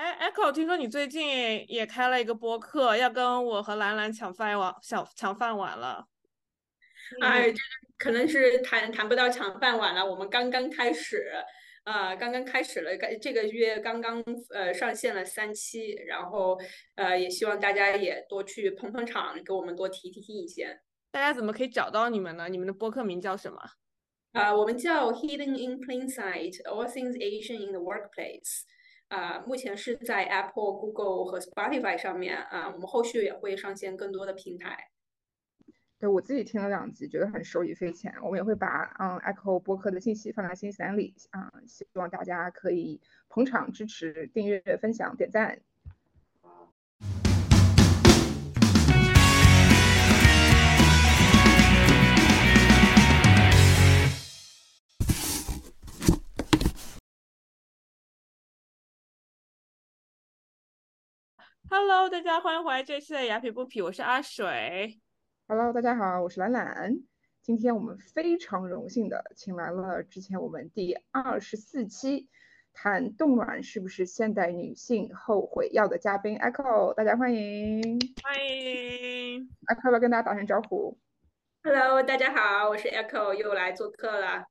哎，Echo，听说你最近也开了一个播客，要跟我和兰兰抢饭碗，抢抢饭碗了。哎，这可能是谈谈不到抢饭碗了。我们刚刚开始，呃，刚刚开始了，这个月刚刚呃上线了三期，然后呃也希望大家也多去捧捧场，给我们多提提意见。大家怎么可以找到你们呢？你们的播客名叫什么？啊，我们叫 Hidden in Plain Sight，All Things Asian in the Workplace。啊，目前是在 Apple、Google 和 Spotify 上面啊，我们后续也会上线更多的平台。对我自己听了两集，觉得很受益匪浅。我们也会把嗯 Echo 播客的信息放在信息栏里啊，希望大家可以捧场、支持、订阅、分享、点赞。Hello，大家欢迎回来这期的雅痞不痞，我是阿水。Hello，大家好，我是兰兰。今天我们非常荣幸的请来了之前我们第二十四期谈冻卵是不是现代女性后悔药的嘉宾 Echo，大家欢迎，欢迎 Echo，要跟大家打声招呼？Hello，大家好，我是 Echo，又来做客了。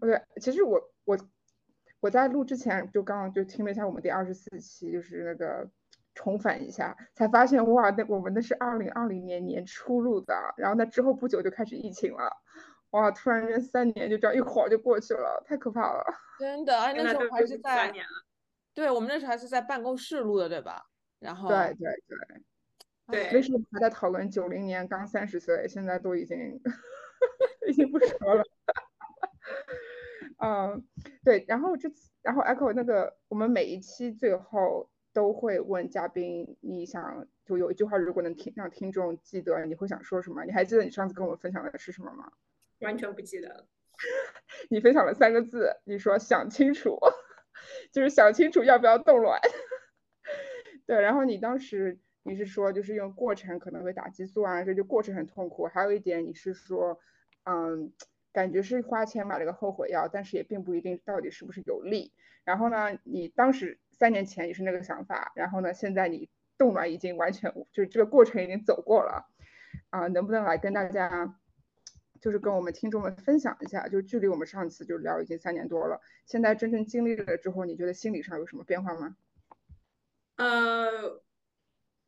OK，其实我我我在录之前就刚刚就听了一下我们第二十四期，就是那个。重返一下，才发现哇，那我们那是二零二零年年初录的，然后那之后不久就开始疫情了，哇，突然间三年就这样一晃就过去了，太可怕了。真的，那时候还是在，对我们那时候还是在办公室录的，对吧？然后对对对对，那时候还在讨论九零年刚三十岁，现在都已经 已经不说了。嗯，对，然后这次，然后 Echo 那个，我们每一期最后。都会问嘉宾，你想就有一句话，如果能听让听众记得，你会想说什么？你还记得你上次跟我们分享的是什么吗？完全不记得了。你分享了三个字，你说想清楚，就是想清楚要不要冻卵。对，然后你当时你是说，就是用过程可能会打激素啊，这就过程很痛苦。还有一点你是说，嗯，感觉是花钱买了个后悔药，但是也并不一定到底是不是有利。然后呢，你当时。三年前也是那个想法，然后呢，现在你冻卵已经完全就是这个过程已经走过了，啊，能不能来跟大家，就是跟我们听众们分享一下，就距离我们上次就聊已经三年多了，现在真正经历了之后，你觉得心理上有什么变化吗？呃，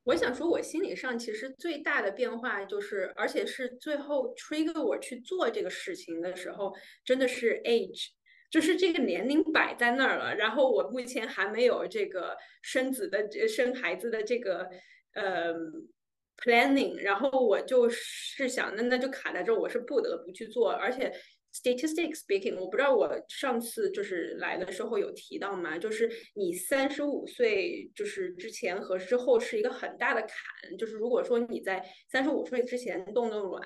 我想说，我心理上其实最大的变化就是，而且是最后 trigger 我去做这个事情的时候，真的是 age。就是这个年龄摆在那儿了，然后我目前还没有这个生子的、生孩子的这个呃 planning，然后我就是想，那那就卡在这儿，我是不得不去做，而且。Statistics speaking，我不知道我上次就是来的时候有提到吗？就是你三十五岁就是之前和之后是一个很大的坎，就是如果说你在三十五岁之前冻的卵，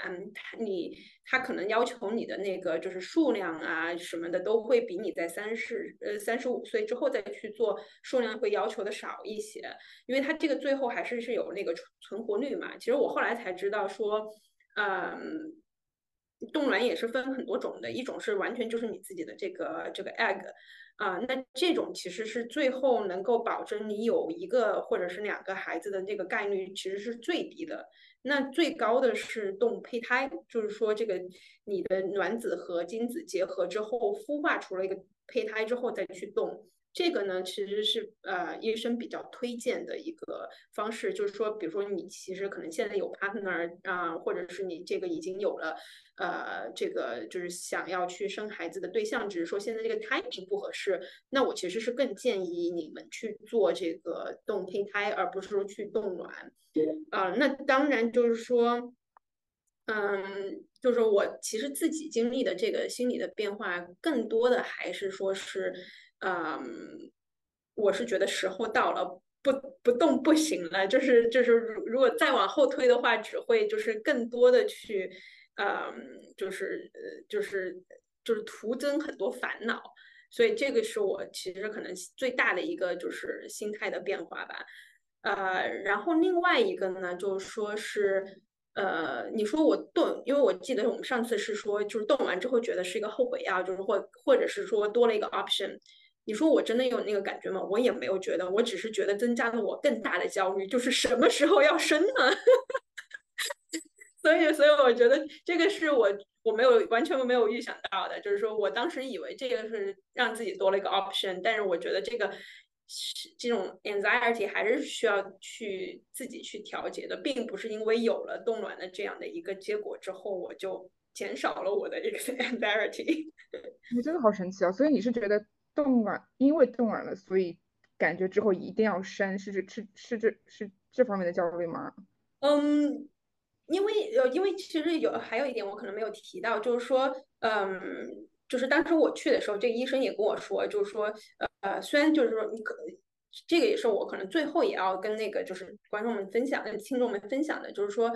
你他可能要求你的那个就是数量啊什么的都会比你在三十呃三十五岁之后再去做数量会要求的少一些，因为它这个最后还是是有那个存活率嘛。其实我后来才知道说，嗯。冻卵也是分很多种的，一种是完全就是你自己的这个这个 egg，啊，那这种其实是最后能够保证你有一个或者是两个孩子的这个概率其实是最低的。那最高的是冻胚胎，就是说这个你的卵子和精子结合之后孵化出了一个胚胎之后再去冻。这个呢，其实是呃医生比较推荐的一个方式，就是说，比如说你其实可能现在有 partner 啊，或者是你这个已经有了呃这个就是想要去生孩子的对象，只是说现在这个 timing 不合适，那我其实是更建议你们去做这个冻胚胎，而不是说去冻卵。啊，那当然就是说，嗯，就是我其实自己经历的这个心理的变化，更多的还是说是。嗯，我是觉得时候到了，不不动不行了。就是就是，如如果再往后推的话，只会就是更多的去，嗯，就是呃，就是就是徒增很多烦恼。所以这个是我其实可能最大的一个就是心态的变化吧。呃，然后另外一个呢，就是说是呃，你说我动，因为我记得我们上次是说，就是动完之后觉得是一个后悔药，就是或或者是说多了一个 option。你说我真的有那个感觉吗？我也没有觉得，我只是觉得增加了我更大的焦虑，就是什么时候要生呢？所以，所以我觉得这个是我我没有完全没有预想到的，就是说我当时以为这个是让自己多了一个 option，但是我觉得这个是这种 anxiety 还是需要去自己去调节的，并不是因为有了冻卵的这样的一个结果之后，我就减少了我的这个 anxiety。你真的好神奇啊！所以你是觉得冻卵，因为冻卵了，所以感觉之后一定要生，是这是是这是这方面的焦虑吗？嗯。因为呃，因为其实有还有一点我可能没有提到，就是说，嗯，就是当时我去的时候，这个医生也跟我说，就是说，呃，虽然就是说你可，这个也是我可能最后也要跟那个就是观众们分享、跟听众们分享的，就是说，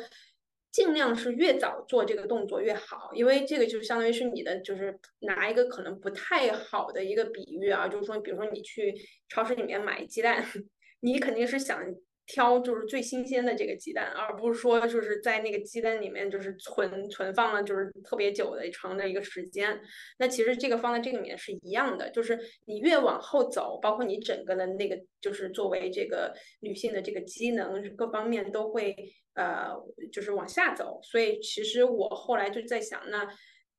尽量是越早做这个动作越好，因为这个就相当于是你的，就是拿一个可能不太好的一个比喻啊，就是说，比如说你去超市里面买鸡蛋，你肯定是想。挑就是最新鲜的这个鸡蛋，而不是说就是在那个鸡蛋里面就是存存放了就是特别久的长的一个时间。那其实这个放在这个里面是一样的，就是你越往后走，包括你整个的那个就是作为这个女性的这个机能各方面都会呃就是往下走。所以其实我后来就在想，那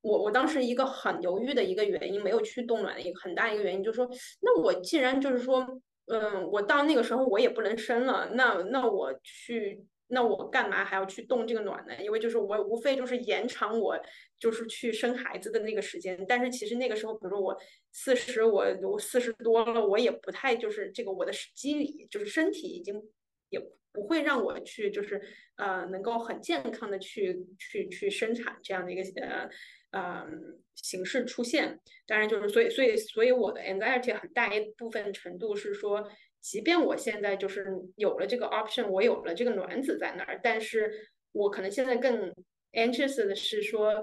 我我当时一个很犹豫的一个原因，没有去冻卵的一个很大一个原因，就是说，那我既然就是说。嗯，我到那个时候我也不能生了，那那我去，那我干嘛还要去冻这个卵呢？因为就是我无非就是延长我就是去生孩子的那个时间，但是其实那个时候，比如说我四十，我我四十多了，我也不太就是这个我的机理就是身体已经也不会让我去就是呃能够很健康的去去去生产这样的一个呃。嗯，形式出现，当然就是所以所以所以我的 anxiety 很大一部分程度是说，即便我现在就是有了这个 option，我有了这个卵子在那儿，但是我可能现在更 anxious 的是说，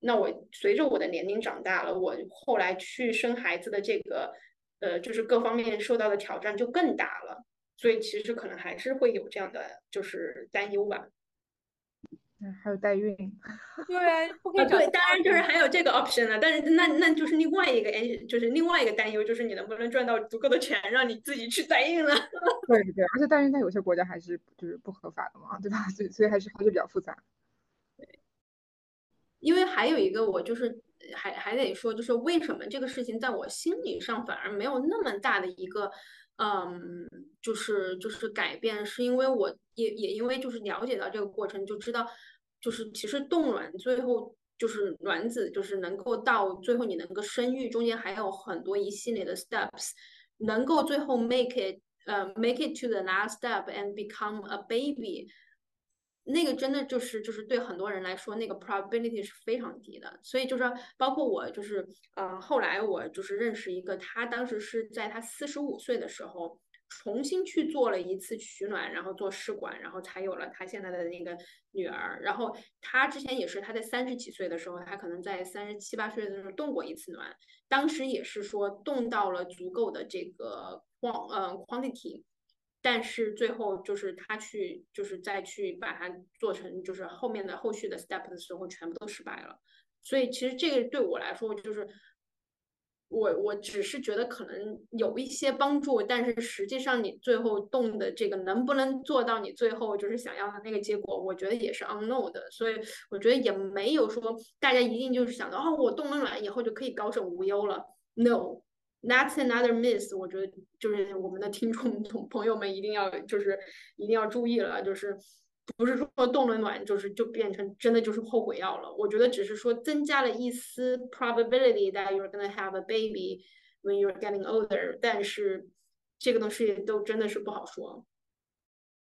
那我随着我的年龄长大了，我后来去生孩子的这个呃，就是各方面受到的挑战就更大了，所以其实可能还是会有这样的就是担忧吧。嗯还有代孕，对，不可以对，当然就是还有这个 option 了，但是那那就是另外一个，就是另外一个担忧，就是你能不能赚到足够的钱，让你自己去代孕了。对对，而且代孕在有些国家还是就是不合法的嘛，对吧？所以所以还是还是比较复杂。对，因为还有一个，我就是还还得说，就是为什么这个事情在我心理上反而没有那么大的一个。嗯，就是就是改变，是因为我也也因为就是了解到这个过程，就知道就是其实冻卵最后就是卵子就是能够到最后你能够生育，中间还有很多一系列的 steps，能够最后 make it 呃 make it to the last step and become a baby。那个真的就是就是对很多人来说，那个 probability 是非常低的。所以就是包括我，就是呃，后来我就是认识一个，他当时是在他四十五岁的时候重新去做了一次取卵，然后做试管，然后才有了他现在的那个女儿。然后他之前也是他在三十几岁的时候，他可能在三十七八岁的时候动过一次卵，当时也是说动到了足够的这个光呃 quantity。但是最后就是他去，就是再去把它做成，就是后面的后续的 step 的时候，全部都失败了。所以其实这个对我来说，就是我我只是觉得可能有一些帮助，但是实际上你最后动的这个能不能做到你最后就是想要的那个结果，我觉得也是 unknown 的。所以我觉得也没有说大家一定就是想到哦，我动了卵以后就可以高枕无忧了。No。That's another myth，我觉得就是我们的听众同朋友们一定要就是一定要注意了，就是不是说冻了卵就是就变成真的就是后悔药了。我觉得只是说增加了一丝 probability that you're gonna have a baby when you're getting older，但是这个东西都真的是不好说。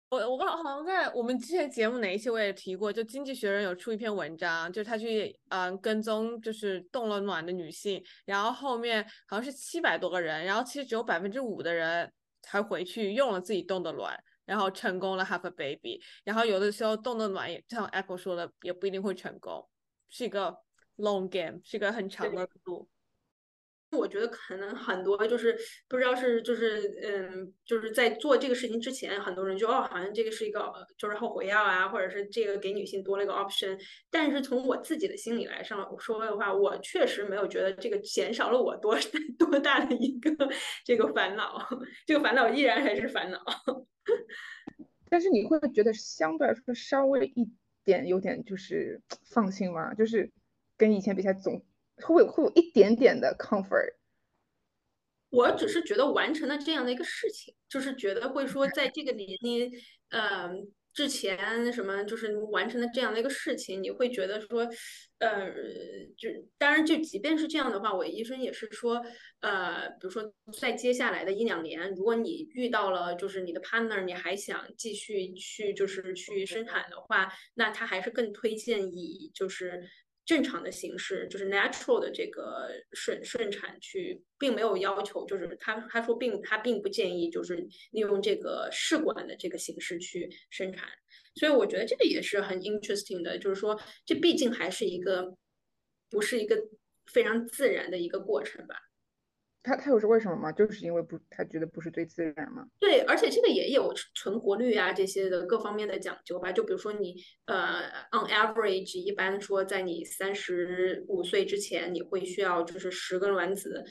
我我刚好像在我们之前节目哪一期我也提过，就《经济学人》有出一篇文章，就是他去嗯跟踪就是冻了卵的女性，然后后面好像是七百多个人，然后其实只有百分之五的人才回去用了自己冻的卵，然后成功了 have a baby，然后有的时候冻的卵也像 Apple 说的也不一定会成功，是一个 long game，是一个很长的路。我觉得可能很多就是不知道是就是嗯，就是在做这个事情之前，很多人就哦，好像这个是一个就是后悔药啊，或者是这个给女性多了一个 option。但是从我自己的心理来上说的话，我确实没有觉得这个减少了我多 多大的一个这个烦恼，这个烦恼依然还是烦恼。但是你会觉得相对来说稍微一点有点就是放心吗？就是跟以前比起来总。会会有一点点的 comfort，我只是觉得完成了这样的一个事情，就是觉得会说在这个年龄，呃，之前什么就是完成了这样的一个事情，你会觉得说，呃，就当然就即便是这样的话，我医生也是说，呃，比如说在接下来的一两年，如果你遇到了就是你的 partner，你还想继续去就是去生产的话，那他还是更推荐以就是。正常的形式就是 natural 的这个顺顺产去，并没有要求，就是他他说并他并不建议就是利用这个试管的这个形式去生产，所以我觉得这个也是很 interesting 的，就是说这毕竟还是一个不是一个非常自然的一个过程吧。他他有是为什么吗？就是因为不，他觉得不是最自然吗？对，而且这个也有存活率啊这些的各方面的讲究吧。就比如说你呃，on average，一般说在你三十五岁之前，你会需要就是十个卵子，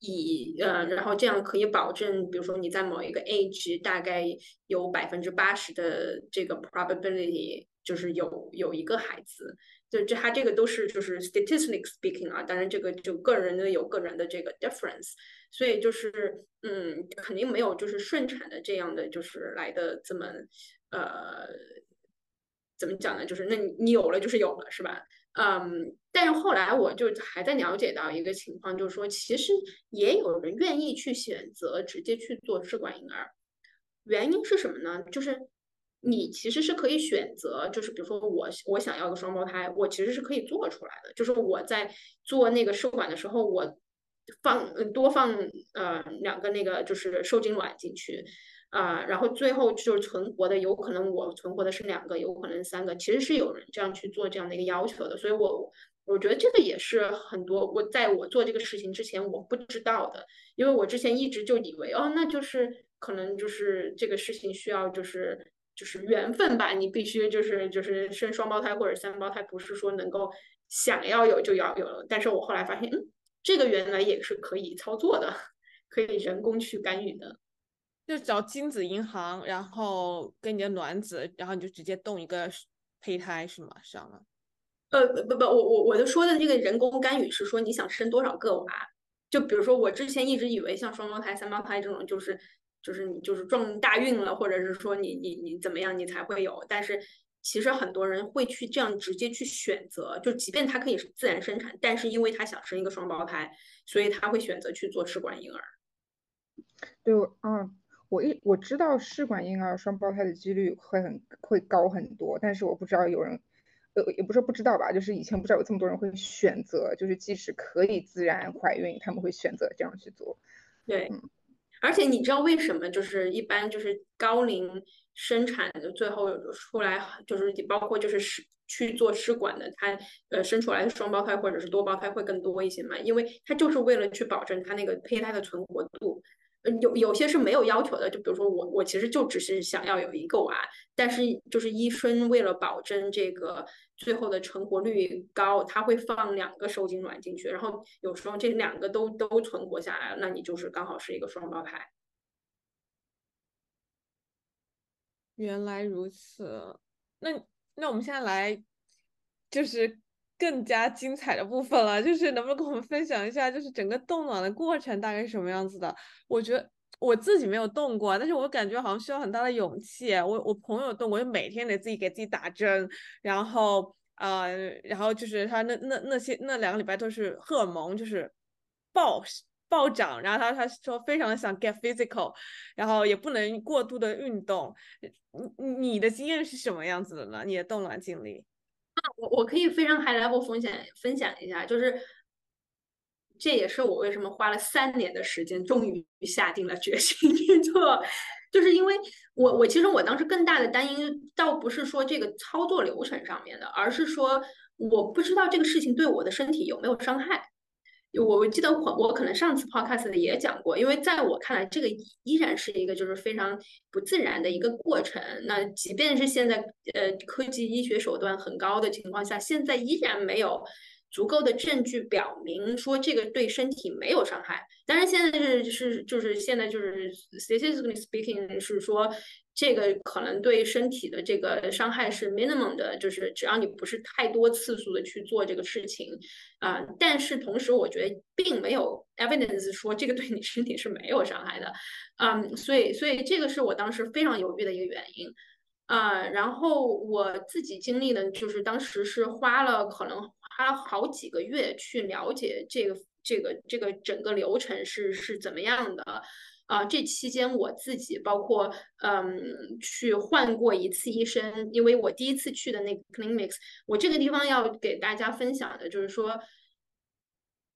以呃，然后这样可以保证，比如说你在某一个 age，大概有百分之八十的这个 probability，就是有有一个孩子。就这，他这个都是就是 statistic speaking 啊，当然这个就个人的有个人的这个 difference，所以就是嗯，肯定没有就是顺产的这样的就是来的这么呃，怎么讲呢？就是那你你有了就是有了是吧？嗯，但是后来我就还在了解到一个情况，就是说其实也有人愿意去选择直接去做试管婴儿，原因是什么呢？就是。你其实是可以选择，就是比如说我我想要个双胞胎，我其实是可以做出来的。就是我在做那个试管的时候，我放多放呃两个那个就是受精卵进去啊，然后最后就是存活的，有可能我存活的是两个，有可能三个，其实是有人这样去做这样的一个要求的。所以我我觉得这个也是很多我在我做这个事情之前我不知道的，因为我之前一直就以为哦，那就是可能就是这个事情需要就是。就是缘分吧，你必须就是就是生双胞胎或者三胞胎，不是说能够想要有就要有。但是我后来发现，嗯，这个原来也是可以操作的，可以人工去干预的。就找精子银行，然后跟你的卵子，然后你就直接动一个胚胎是吗？上了？呃，不不，我我我就说的这个人工干预是说你想生多少个娃？就比如说我之前一直以为像双胞胎、三胞胎这种就是。就是你就是撞大运了，或者是说你你你怎么样，你才会有。但是其实很多人会去这样直接去选择，就即便他可以是自然生产，但是因为他想生一个双胞胎，所以他会选择去做试管婴儿。对，嗯，我一我知道试管婴儿双胞胎的几率会很会高很多，但是我不知道有人，呃，也不是不知道吧，就是以前不知道有这么多人会选择，就是即使可以自然怀孕，他们会选择这样去做。对。而且你知道为什么就是一般就是高龄生产的最后出来就是包括就是试去做试管的，他呃生出来的双胞胎或者是多胞胎会更多一些嘛？因为他就是为了去保证他那个胚胎的存活度。有有些是没有要求的，就比如说我我其实就只是想要有一个娃，但是就是医生为了保证这个最后的成活率高，他会放两个受精卵进去，然后有时候这两个都都存活下来了，那你就是刚好是一个双胞胎。原来如此，那那我们现在来就是。更加精彩的部分了，就是能不能跟我们分享一下，就是整个冻卵的过程大概是什么样子的？我觉得我自己没有冻过，但是我感觉好像需要很大的勇气。我我朋友冻过，就每天得自己给自己打针，然后呃，然后就是他那那那些那两个礼拜都是荷尔蒙就是暴暴涨，然后他他说非常的想 get physical，然后也不能过度的运动。你你的经验是什么样子的呢？你的冻卵经历？我我可以非常 high level 分享分享一下，就是这也是我为什么花了三年的时间，终于下定了决心去做，就是因为我我其实我当时更大的担忧，倒不是说这个操作流程上面的，而是说我不知道这个事情对我的身体有没有伤害。我我记得我我可能上次 podcast 也讲过，因为在我看来，这个依然是一个就是非常不自然的一个过程。那即便是现在呃科技医学手段很高的情况下，现在依然没有足够的证据表明说这个对身体没有伤害。当然现在是是就是现在就是 statistically speaking 是说。这个可能对身体的这个伤害是 minimum 的，就是只要你不是太多次数的去做这个事情，啊，但是同时我觉得并没有 evidence 说这个对你身体是没有伤害的，嗯，所以所以这个是我当时非常犹豫的一个原因，啊，然后我自己经历的就是当时是花了可能花了好几个月去了解这个这个这个整个流程是是怎么样的。啊，这期间我自己包括嗯去换过一次医生，因为我第一次去的那个 clinics，我这个地方要给大家分享的就是说，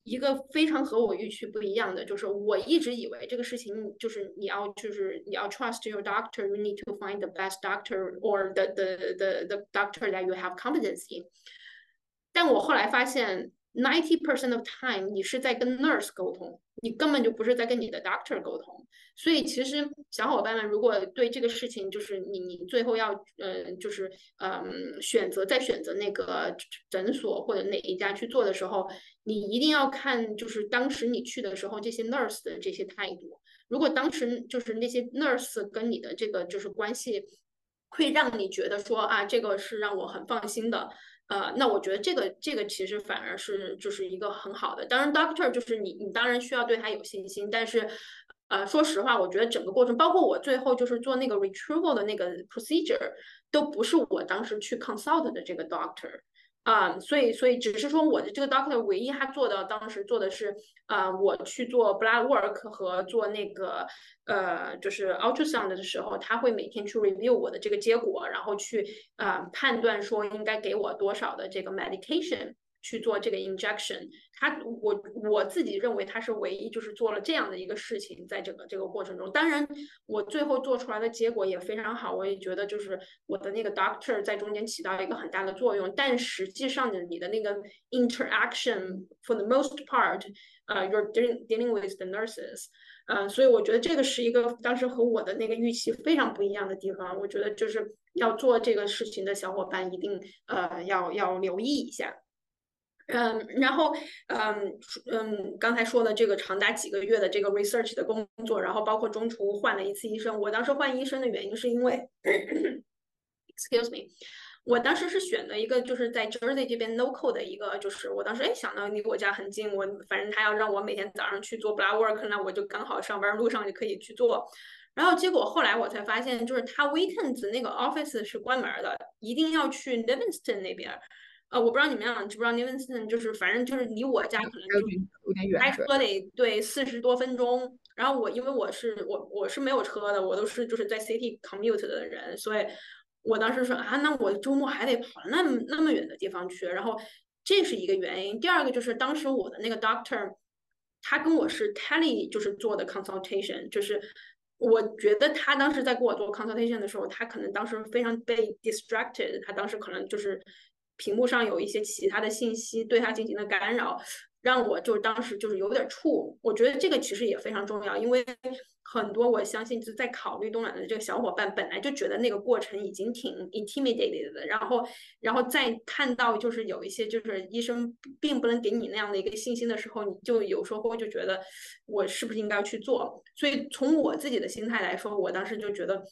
一个非常和我预期不一样的，就是我一直以为这个事情就是你要就是你要 trust your doctor，you need to find the best doctor or the the the the doctor that you have competency，但我后来发现。Ninety percent of time，你是在跟 nurse 沟通，你根本就不是在跟你的 doctor 沟通。所以其实小伙伴们，如果对这个事情，就是你你最后要呃，就是嗯选择再选择那个诊所或者哪一家去做的时候，你一定要看就是当时你去的时候这些 nurse 的这些态度。如果当时就是那些 nurse 跟你的这个就是关系，会让你觉得说啊，这个是让我很放心的。呃，那我觉得这个这个其实反而是就是一个很好的。当然，doctor 就是你你当然需要对他有信心，但是，呃，说实话，我觉得整个过程，包括我最后就是做那个 retrieval 的那个 procedure，都不是我当时去 consult 的这个 doctor。啊，所以所以只是说我的这个 doctor 唯一他做的当时做的是，啊，我去做 blood work 和做那个呃就是 ultrasound 的时候，他会每天去 review 我的这个结果，然后去啊判断说应该给我多少的这个 medication。去做这个 injection，他我我自己认为他是唯一就是做了这样的一个事情，在整个这个过程中，当然我最后做出来的结果也非常好，我也觉得就是我的那个 doctor 在中间起到一个很大的作用，但实际上的你的那个 interaction for the most part，呃，you're dealing dealing with the nurses，嗯，所以我觉得这个是一个当时和我的那个预期非常不一样的地方，我觉得就是要做这个事情的小伙伴一定呃要要留意一下。嗯，然后嗯嗯，刚才说的这个长达几个月的这个 research 的工作，然后包括中途换了一次医生。我当时换医生的原因是因为，excuse me，我当时是选了一个就是在 Jersey 这边 local 的一个，就是我当时哎想到离我家很近，我反正他要让我每天早上去做 blood work，那我就刚好上班路上就可以去做。然后结果后来我才发现，就是他 weekends 那个 office 是关门的，一定要去 Livingston 那边。呃，我不知道你们俩知不知道 Newington，就是反正就是离我家可能就开车得对四十多分钟。然后我因为我是我我是没有车的，我都是就是在 city commute 的人，所以我当时说啊，那我周末还得跑那么那么远的地方去。然后这是一个原因。第二个就是当时我的那个 doctor，他跟我是 tele 就是做的 consultation，就是我觉得他当时在给我做 consultation 的时候，他可能当时非常被 distracted，他当时可能就是。屏幕上有一些其他的信息对他进行了干扰，让我就当时就是有点怵。我觉得这个其实也非常重要，因为很多我相信就在考虑冻卵的这个小伙伴本来就觉得那个过程已经挺 intimidated 的，然后然后再看到就是有一些就是医生并不能给你那样的一个信心的时候，你就有时候就觉得我是不是应该去做？所以从我自己的心态来说，我当时就觉得。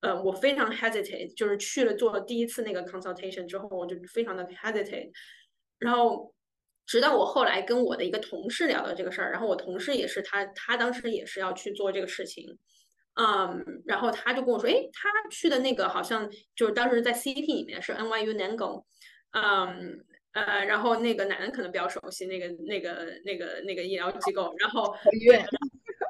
呃，我非常 hesitate，就是去了做了第一次那个 consultation 之后，我就非常的 hesitate。然后，直到我后来跟我的一个同事聊到这个事儿，然后我同事也是他，他当时也是要去做这个事情，嗯，然后他就跟我说，哎，他去的那个好像就是当时在 CT 里面是 NYU Langone，嗯，呃，然后那个男的可能比较熟悉那个那个那个那个医疗机构，然后。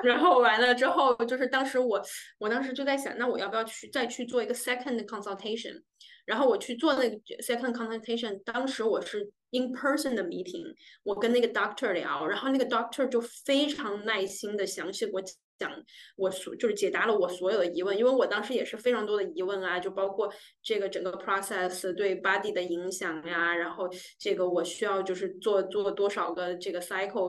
然后完了之后，就是当时我，我当时就在想，那我要不要去再去做一个 second consultation？然后我去做那个 second consultation，当时我是 in person 的 meeting，我跟那个 doctor 聊，然后那个 doctor 就非常耐心的详细给我讲，我所就是解答了我所有的疑问，因为我当时也是非常多的疑问啊，就包括这个整个 process 对 body 的影响呀，然后这个我需要就是做做多少个这个 cycle。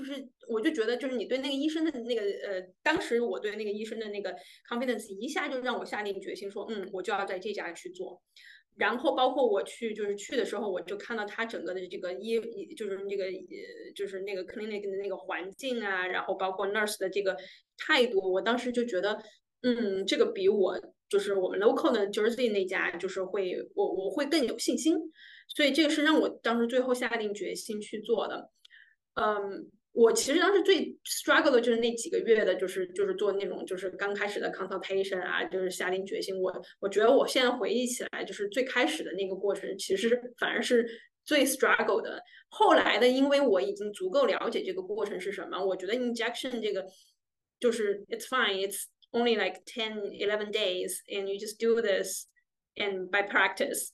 就是我就觉得就是你对那个医生的那个呃，当时我对那个医生的那个 confidence 一下就让我下定决心说，嗯，我就要在这家去做。然后包括我去就是去的时候，我就看到他整个的这个医就是那个呃就是那个 clinic 的那个环境啊，然后包括 nurse 的这个态度，我当时就觉得，嗯，这个比我就是我们 local 的 Jersey 那家就是会我我会更有信心。所以这个是让我当时最后下定决心去做的，嗯，我其实当时最 struggle 的就是那几个月的，就是就是做那种就是刚开始的 consultation 啊，就是下定决心。我我觉得我现在回忆起来，就是最开始的那个过程，其实反而是最 struggle 的。后来的，因为我已经足够了解这个过程是什么，我觉得 injection 这个就是 it's fine，it's only like ten eleven days，and you just do this and by practice。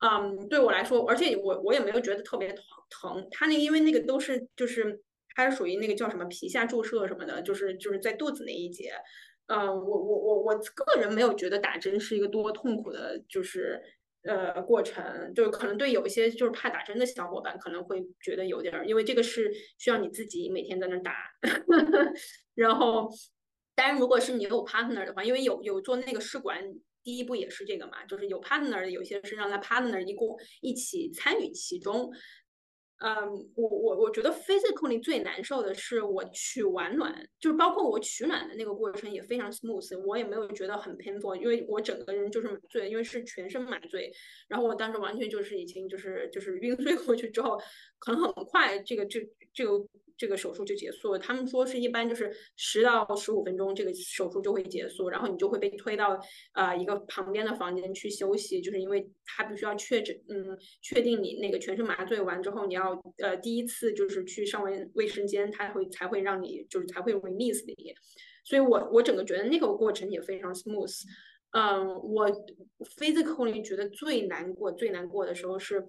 嗯，对我来说，而且我我也没有觉得特别疼疼。他那因为那个都是就是它是属于那个叫什么皮下注射什么的，就是就是在肚子那一节。嗯，我我我我个人没有觉得打针是一个多痛苦的，就是呃过程。就是可能对有一些就是怕打针的小伙伴可能会觉得有点儿，因为这个是需要你自己每天在那打。然后，当然如果是你有 partner 的话，因为有有做那个试管。第一步也是这个嘛，就是有 partner 的，有些是让他 partner 一共一起参与其中。嗯，我我我觉得 physically 最难受的是我取完卵，就是包括我取卵的那个过程也非常 smooth，我也没有觉得很 painful，因为我整个人就是麻醉，因为是全身麻醉，然后我当时完全就是已经就是就是晕 睡过去之后，可能很快这个这这个。这个手术就结束了。他们说是一般就是十到十五分钟，这个手术就会结束，然后你就会被推到呃一个旁边的房间去休息，就是因为他必须要确诊，嗯，确定你那个全身麻醉完之后，你要呃第一次就是去上卫卫生间，他会才会让你就是才会 release 你。所以我我整个觉得那个过程也非常 smooth。嗯，我 physically 觉得最难过最难过的时候是。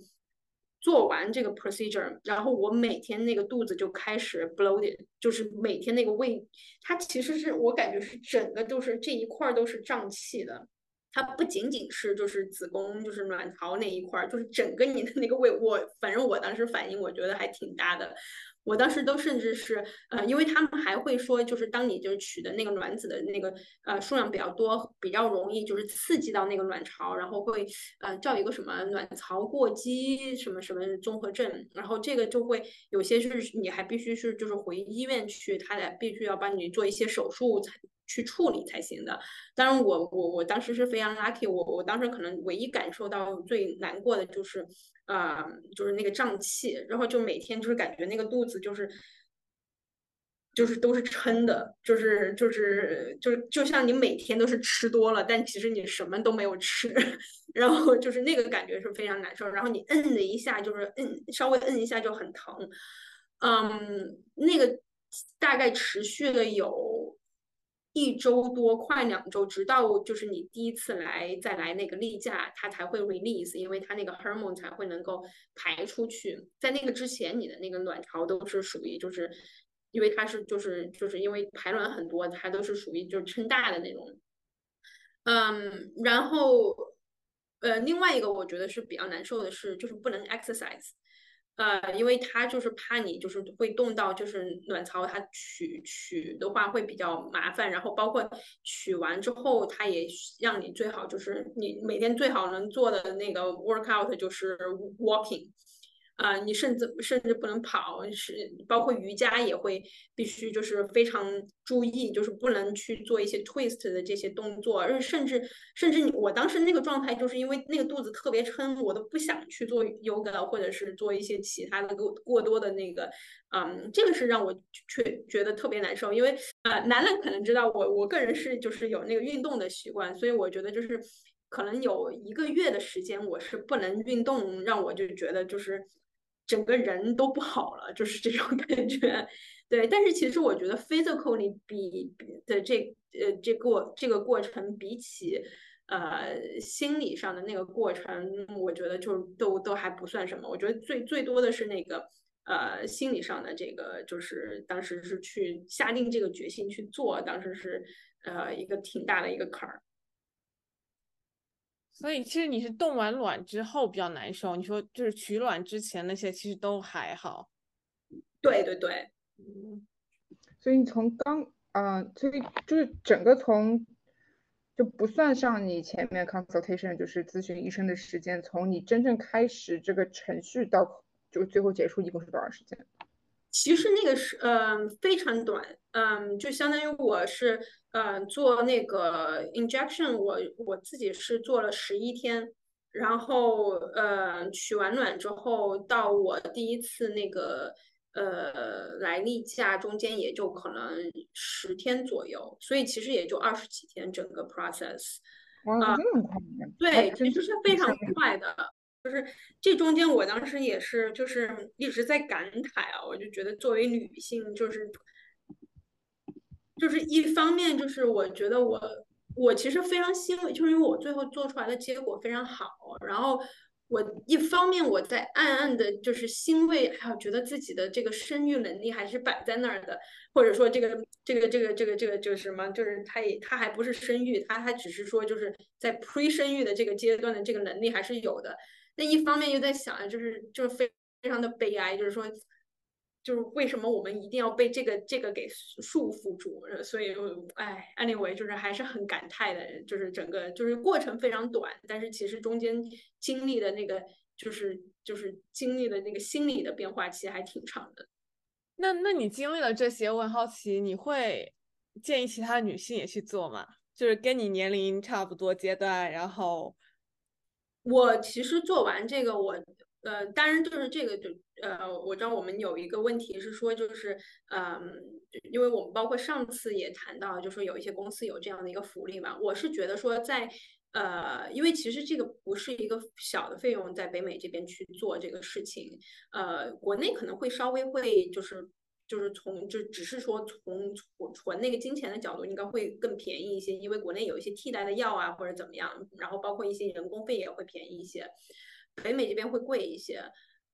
做完这个 procedure，然后我每天那个肚子就开始 bloated，就是每天那个胃，它其实是我感觉是整个都是这一块都是胀气的，它不仅仅是就是子宫就是卵巢那一块，就是整个你的那个胃，我反正我当时反应我觉得还挺大的。我当时都甚至是，呃，因为他们还会说，就是当你就是取的那个卵子的那个呃数量比较多，比较容易就是刺激到那个卵巢，然后会呃叫一个什么卵巢过激什么什么综合症，然后这个就会有些是你还必须是就是回医院去，他俩必须要帮你做一些手术才去处理才行的。当然我我我当时是非常 lucky，我我当时可能唯一感受到最难过的就是。啊，就是那个胀气，然后就每天就是感觉那个肚子就是，就是都是撑的，就是就是就是就像你每天都是吃多了，但其实你什么都没有吃，然后就是那个感觉是非常难受。然后你摁了一下，就是摁稍微摁一下就很疼，嗯，那个大概持续了有。一周多，快两周，直到就是你第一次来再来那个例假，它才会 release，因为它那个 hormone 才会能够排出去。在那个之前，你的那个卵巢都是属于就是，因为它是就是就是因为排卵很多，它都是属于就是撑大的那种。嗯，然后呃，另外一个我觉得是比较难受的是，就是不能 exercise。呃，因为他就是怕你就是会冻到就是卵巢，它取取的话会比较麻烦，然后包括取完之后，他也让你最好就是你每天最好能做的那个 workout 就是 walking。啊，你甚至甚至不能跑，是包括瑜伽也会必须就是非常注意，就是不能去做一些 twist 的这些动作，而甚至甚至我当时那个状态，就是因为那个肚子特别撑，我都不想去做 yoga 或者是做一些其他的过过多的那个，嗯，这个是让我却觉得特别难受，因为呃，男人可能知道我我个人是就是有那个运动的习惯，所以我觉得就是可能有一个月的时间我是不能运动，让我就觉得就是。整个人都不好了，就是这种 感觉，对。但是其实我觉得 physically 比的这呃这过这个过程比起呃心理上的那个过程，我觉得就都都还不算什么。我觉得最最多的是那个呃心理上的这个，就是当时是去下定这个决心去做，当时是呃一个挺大的一个坎儿。所以其实你是冻完卵之后比较难受，你说就是取卵之前那些其实都还好。对对对，嗯，所以你从刚啊，所以就是整个从就不算上你前面 consultation 就是咨询医生的时间，从你真正开始这个程序到就最后结束，一共是多长时间？其实那个是嗯非常短，嗯，就相当于我是嗯做那个 injection，我我自己是做了十一天，然后呃取完卵之后到我第一次那个呃来例假中间也就可能十天左右，所以其实也就二十几天整个 process。哇，这么快？对，其实是非常快的。就是这中间，我当时也是，就是一直在感慨啊，我就觉得作为女性，就是就是一方面，就是我觉得我我其实非常欣慰，就是因为我最后做出来的结果非常好，然后我一方面我在暗暗的就是欣慰，还有觉得自己的这个生育能力还是摆在那儿的，或者说这个这个这个这个这个就是什么，就是他也他还不是生育，他他只是说就是在 pre 生育的这个阶段的这个能力还是有的。那一方面又在想，就是就是非非常的悲哀，就是说，就是为什么我们一定要被这个这个给束缚住？所以，哎，anyway，就是还是很感叹的，就是整个就是过程非常短，但是其实中间经历的那个就是就是经历的那个心理的变化期还挺长的。那那你经历了这些，我很好奇，你会建议其他女性也去做吗？就是跟你年龄差不多阶段，然后。我其实做完这个，我呃，当然就是这个就呃，我知道我们有一个问题是说，就是嗯，因为我们包括上次也谈到，就说有一些公司有这样的一个福利嘛。我是觉得说，在呃，因为其实这个不是一个小的费用，在北美这边去做这个事情，呃，国内可能会稍微会就是。就是从就只是说从纯纯那个金钱的角度，应该会更便宜一些，因为国内有一些替代的药啊或者怎么样，然后包括一些人工费也会便宜一些，北美这边会贵一些，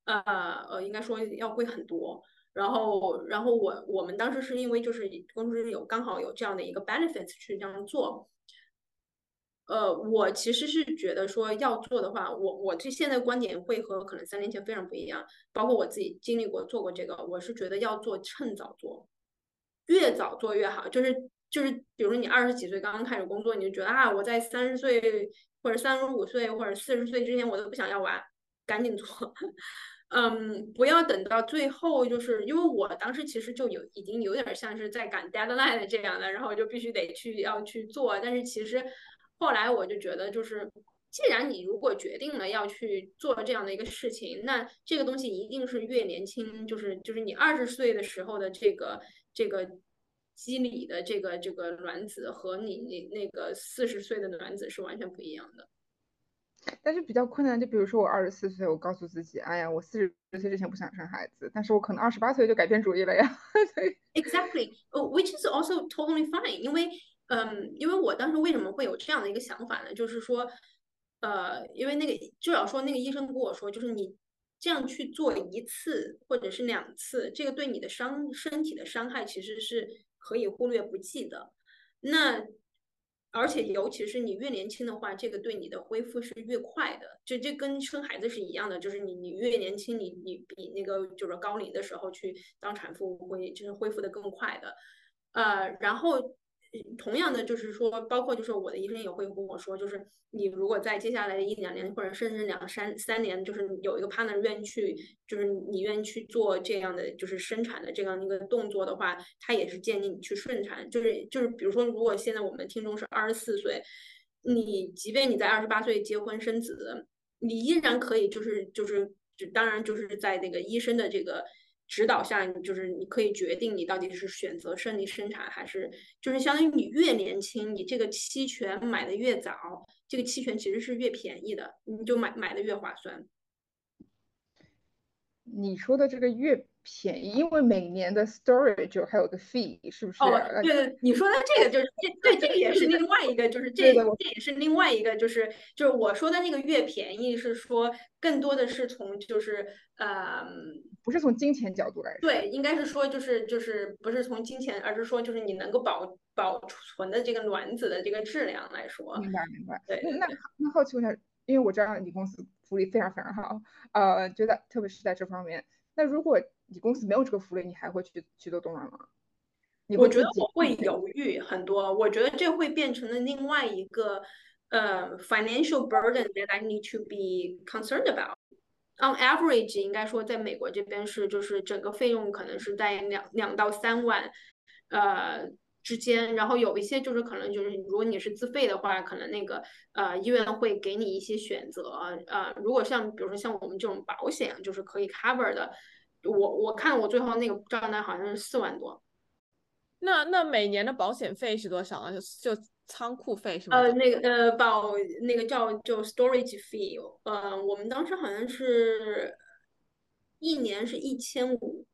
呃呃，应该说要贵很多。然后然后我我们当时是因为就是公司有刚好有这样的一个 benefits 去这样做。呃，我其实是觉得说要做的话，我我这现在观点会和可能三年前非常不一样。包括我自己经历过做过这个，我是觉得要做趁早做，越早做越好。就是就是，比如说你二十几岁刚刚开始工作，你就觉得啊，我在三十岁或者三十五岁或者四十岁之前我都不想要玩，赶紧做。嗯，不要等到最后，就是因为我当时其实就有已经有点像是在赶 deadline 这样的，然后就必须得去要去做，但是其实。后来我就觉得，就是既然你如果决定了要去做这样的一个事情，那这个东西一定是越年轻，就是就是你二十岁的时候的这个这个机理的这个这个卵子和你你那个四十岁的卵子是完全不一样的。但是比较困难，就比如说我二十四岁，我告诉自己，哎呀，我四十岁之前不想生孩子，但是我可能二十八岁就改变主意了呀。Exactly, which is also totally fine，因为。嗯，因为我当时为什么会有这样的一个想法呢？就是说，呃，因为那个至少说那个医生跟我说，就是你这样去做一次或者是两次，这个对你的伤身体的伤害其实是可以忽略不计的。那而且尤其是你越年轻的话，这个对你的恢复是越快的。就这跟生孩子是一样的，就是你你越年轻，你你比那个就是高龄的时候去当产妇会就是恢复的更快的。呃，然后。同样的，就是说，包括就是我的医生也会跟我说，就是你如果在接下来的一两年，或者甚至两三三年，就是有一个 partner 愿意去，就是你愿意去做这样的就是生产的这样一个动作的话，他也是建议你去顺产。就是就是，比如说，如果现在我们听众是二十四岁，你即便你在二十八岁结婚生子，你依然可以就是就是当然就是在那个医生的这个。指导下，就是你可以决定你到底是选择顺利生产，还是就是相当于你越年轻，你这个期权买的越早，这个期权其实是越便宜的，你就买买的越划算。你说的这个越便宜，因为每年的 storage 还有个 fee，是不是？哦，对对，你说的这个就是这，对，这个也是另外一个，就是 这个这也是另外一个，就是就是我说的那个越便宜，是说更多的是从就是呃。不是从金钱角度来说，对，应该是说就是就是不是从金钱，而是说就是你能够保保存的这个卵子的这个质量来说。明白明白。对，那那好奇问一下，因为我知道你公司福利非常非常好，呃，觉得特别是在这方面，那如果你公司没有这个福利，你还会去去做冻卵吗？我觉得我会犹豫很多，我觉得这会变成了另外一个呃 financial burden that I need to be concerned about。On average，应该说在美国这边是就是整个费用可能是在两两到三万呃之间，然后有一些就是可能就是如果你是自费的话，可能那个呃医院会给你一些选择呃，如果像比如说像我们这种保险就是可以 cover 的，我我看我最后那个账单好像是四万多。那那每年的保险费是多少啊？就就仓库费是吗？呃，那个呃保那个叫就 storage fee，呃，我们当时好像是一年是一千五，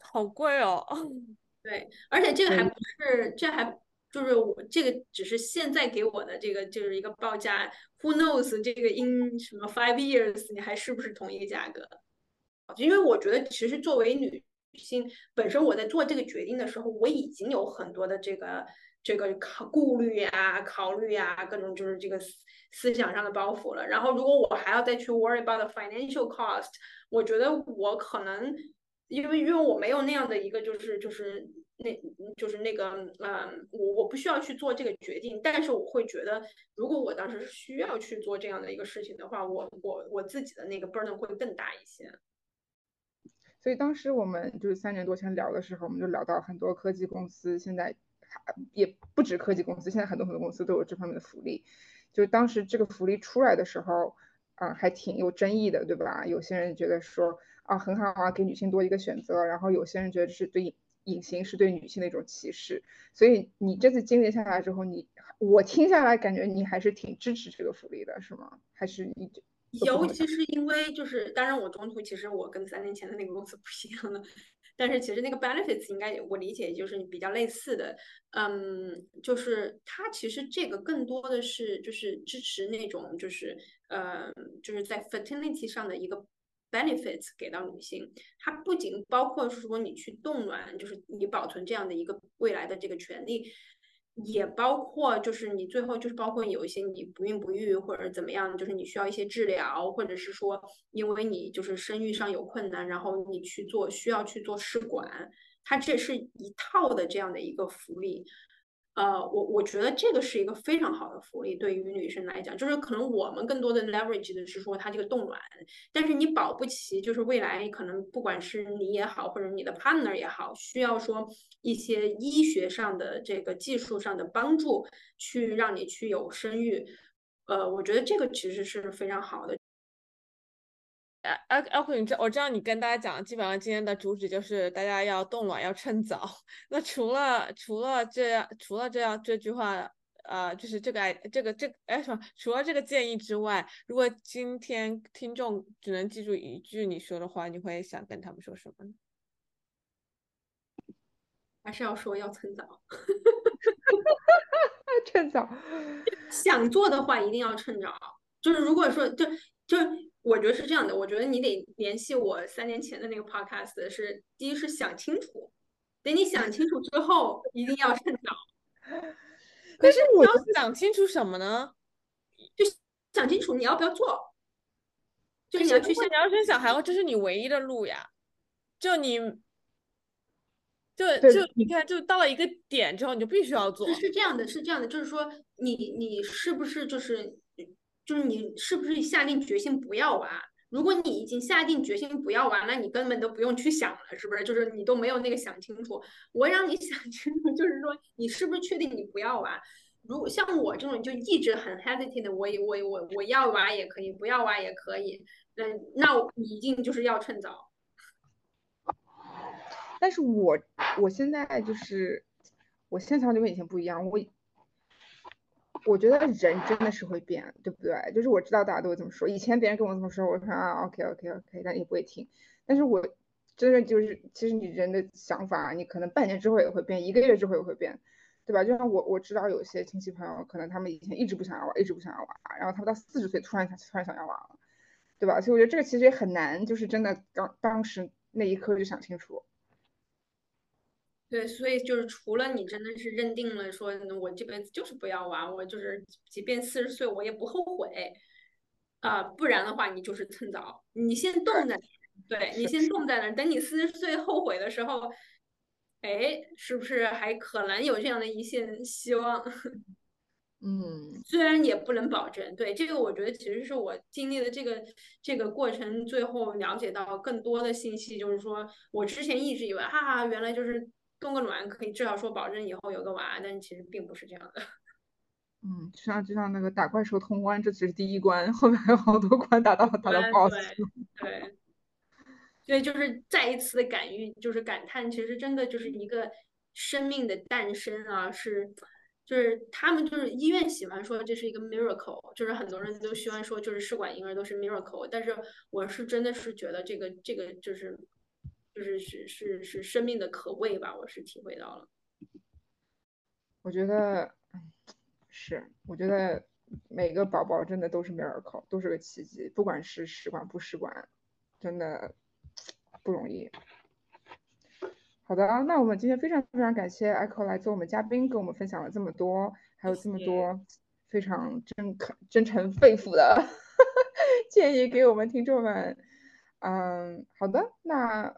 好贵哦。对，而且这个还不是，这还就是我这个只是现在给我的这个就是一个报价，Who knows 这个 in 什么 five years 你还是不是同一个价格？因为我觉得其实作为女。性本身，我在做这个决定的时候，我已经有很多的这个这个考顾虑呀、考虑呀，各种就是这个思想上的包袱了。然后，如果我还要再去 worry about the financial cost，我觉得我可能因为因为我没有那样的一个就是就是那就是那个嗯，我我不需要去做这个决定，但是我会觉得，如果我当时需要去做这样的一个事情的话，我我我自己的那个 burden 会更大一些。所以当时我们就是三年多前聊的时候，我们就聊到很多科技公司现在也不止科技公司，现在很多很多公司都有这方面的福利。就是当时这个福利出来的时候，啊，还挺有争议的，对吧？有些人觉得说啊很好啊，给女性多一个选择，然后有些人觉得是对隐形是对女性的一种歧视。所以你这次经历下来之后，你我听下来感觉你还是挺支持这个福利的，是吗？还是你？尤其是因为就是，当然我中途其实我跟三年前的那个公司 不一样的，但是其实那个 benefits 应该我理解就是比较类似的，嗯，就是它其实这个更多的是就是支持那种就是呃就是在 fertility 上的一个 benefits 给到女性，它不仅包括是说你去冻卵，就是你保存这样的一个未来的这个权利。也包括，就是你最后就是包括有一些你不孕不育或者怎么样，就是你需要一些治疗，或者是说因为你就是生育上有困难，然后你去做需要去做试管，它这是一套的这样的一个福利。呃，我我觉得这个是一个非常好的福利，对于女生来讲，就是可能我们更多的 leverage 的是说它这个冻卵，但是你保不齐，就是未来可能不管是你也好，或者你的 partner 也好，需要说一些医学上的这个技术上的帮助，去让你去有生育，呃，我觉得这个其实是非常好的。阿阿坤，你知我知道你跟大家讲，基本上今天的主旨就是大家要冻卵要趁早。那除了除了这样，除了这样这句话，呃，就是这个哎，这个这个哎什么？除了这个建议之外，如果今天听众只能记住一句你说的话，你会想跟他们说什么呢？还是要说要趁早，趁早。想做的话一定要趁早。就是如果说就就。我觉得是这样的，我觉得你得联系我三年前的那个 podcast，是第一是想清楚，等你想清楚之后，一定要趁早。但是你要想清楚什么呢？就想清楚你要不要做，就是你要去，你要生小孩，这是你唯一的路呀。就你，就就你看，就到了一个点之后，你就必须要做。是这样的，是这样的，就是说你你是不是就是。就是你是不是下定决心不要娃？如果你已经下定决心不要娃，那你根本都不用去想了，是不是？就是你都没有那个想清楚。我让你想清楚，就是说你是不是确定你不要娃？如果像我这种就一直很 hesitate，我我我我要娃也可以，不要娃也可以。嗯，那你一定就是要趁早。但是我我现在就是，我现在想法就跟以前不一样，我。我觉得人真的是会变，对不对？就是我知道大家都会这么说，以前别人跟我这么说，我说啊，OK OK OK，但也不会听。但是我真的就是，其实你人的想法，你可能半年之后也会变，一个月之后也会变，对吧？就像我我知道有些亲戚朋友，可能他们以前一直不想要娃，一直不想要娃，然后他们到四十岁突然想突然想要娃了，对吧？所以我觉得这个其实也很难，就是真的当当时那一刻就想清楚。对，所以就是除了你真的是认定了说，我这辈子就是不要玩，我就是即便四十岁我也不后悔，啊，不然的话你就是趁早，你先冻在，对你先冻在那儿，等你四十岁后悔的时候，哎，是不是还可能有这样的一线希望？嗯，虽然也不能保证。对这个，我觉得其实是我经历的这个这个过程，最后了解到更多的信息，就是说我之前一直以为啊，原来就是冻个卵可以至少说保证以后有个娃，但其实并不是这样的。嗯，就像就像那个打怪兽通关，这只是第一关，后面还有好多关打到打到 BOSS。对。所以就是再一次的感遇，就是感叹，其实真的就是一个生命的诞生啊，是，就是他们就是医院喜欢说这是一个 miracle，就是很多人都喜欢说就是试管婴儿都是 miracle，但是我是真的是觉得这个这个就是就是是是是生命的可贵吧，我是体会到了。我觉得是，我觉得每个宝宝真的都是 miracle，都是个奇迹，不管是试管不试管，真的。不容易。好的，那我们今天非常非常感谢 Echo 来做我们嘉宾，跟我们分享了这么多，还有这么多非常真恳、真诚、肺腑的 建议给我们听众们。嗯，好的，那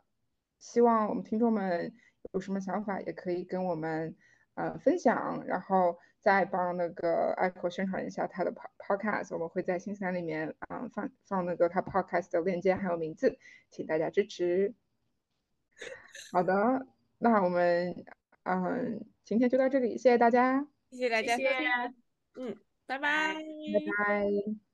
希望我们听众们有什么想法也可以跟我们呃分享，然后再帮那个 Echo 宣传一下他的 Podcast，我们会在新三里面嗯放放那个他 Podcast 的链接还有名字。请大家支持。好的，那我们嗯，今天就到这里，谢谢大家，谢谢大家，谢谢，嗯，拜拜，拜拜。